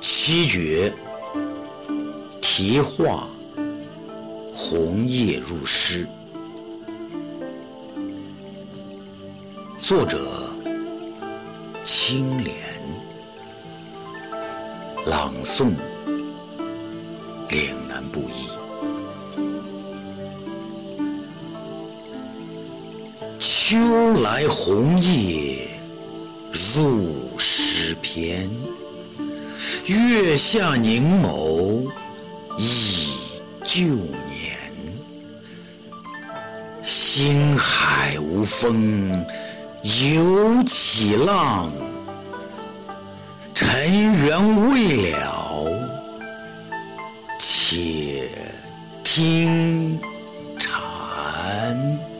七绝题画红叶入诗，作者青莲，朗诵岭南布衣。秋来红叶入诗篇。月下凝眸忆旧年，星海无风犹起浪，尘缘未了，且听禅。